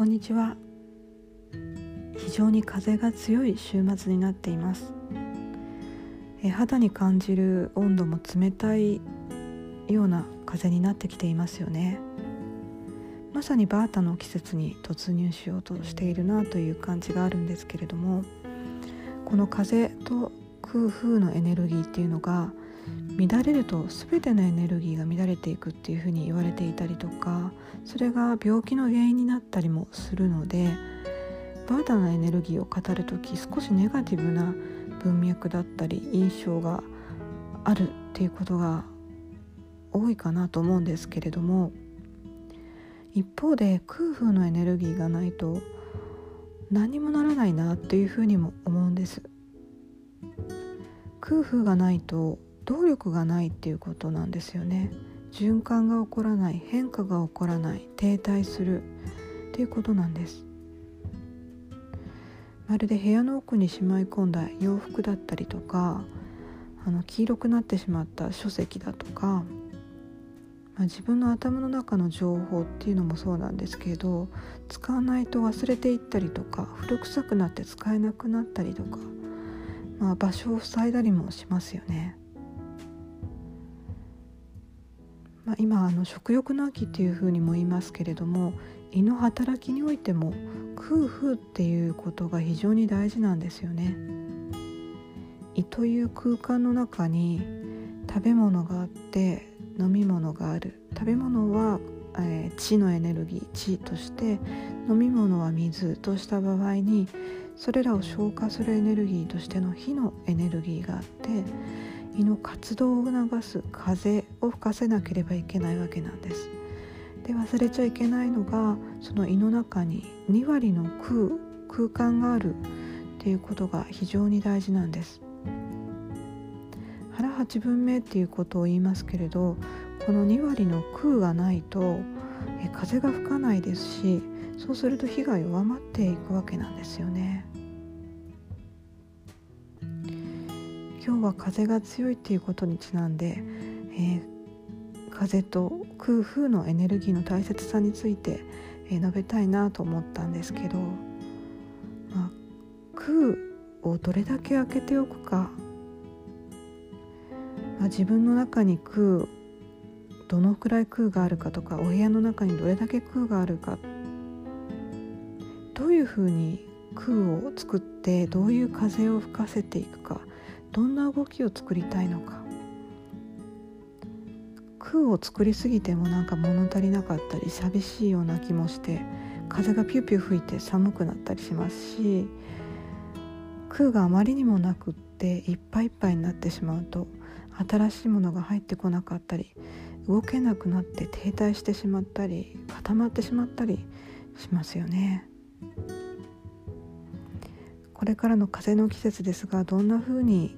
こんにちは。非常に風が強い週末になっています。え肌に感じる温度も冷たいような風になってきていますよね。まさにバータの季節に突入しようとしているなという感じがあるんですけれどもこの風と空風のエネルギーっていうのが乱れると全てのエネルギーが乱れていくっていうふうに言われていたりとかそれが病気の原因になったりもするのでバータのエネルギーを語る時少しネガティブな文脈だったり印象があるっていうことが多いかなと思うんですけれども一方で空風のエネルギーがないと何もならないなっていうふうにも思うんです。空風がないと動力がないっていうことなんですよね。循環が起こらない変化が起こらない停滞する。っていうことなんです。まるで部屋の奥にしまい込んだ洋服だったりとかあの黄色くなってしまった書籍だとか、まあ、自分の頭の中の情報っていうのもそうなんですけど使わないと忘れていったりとか古臭くなって使えなくなったりとか、まあ、場所を塞いだりもしますよね。まあ、今あの食欲の秋っていうふうにも言いますけれども胃の働きにおいても空腹っていうことが非常に大事なんですよね。胃という空間の中に食べ物があって飲み物がある食べ物は、えー、血のエネルギー血として飲み物は水とした場合にそれらを消化するエネルギーとしての火のエネルギーがあって胃の活動を促す風を吹かせなければいけないわけなんです。で忘れちゃいけないのがその胃の中に2割の空空間があるっていうことが非常に大事なんです。腹八分目っていうことを言いますけれどこの2割の空がないと風が吹かないですしそうすると火が弱まっていくわけなんですよね。今日は風が強いっていうことにちなんで、えー、風と空風のエネルギーの大切さについて、えー、述べたいなと思ったんですけど、まあ、空をどれだけ開けておくか、まあ、自分の中に空どのくらい空があるかとかお部屋の中にどれだけ空があるか。どういうふうに空を作ってどういう風を吹かせていくか。どんな動きを作りたいのか空を作りすぎてもなんか物足りなかったり寂しいような気もして風がピューピュー吹いて寒くなったりしますし空があまりにもなくっていっぱいいっぱいになってしまうと新しいものが入ってこなかったり動けなくなって停滞してしまったり固まってしまったりしますよね。これからの風の季節ですがどんな風に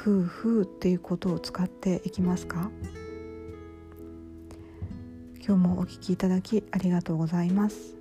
夫婦っていうことを使っていきますか？今日もお聞きいただきありがとうございます。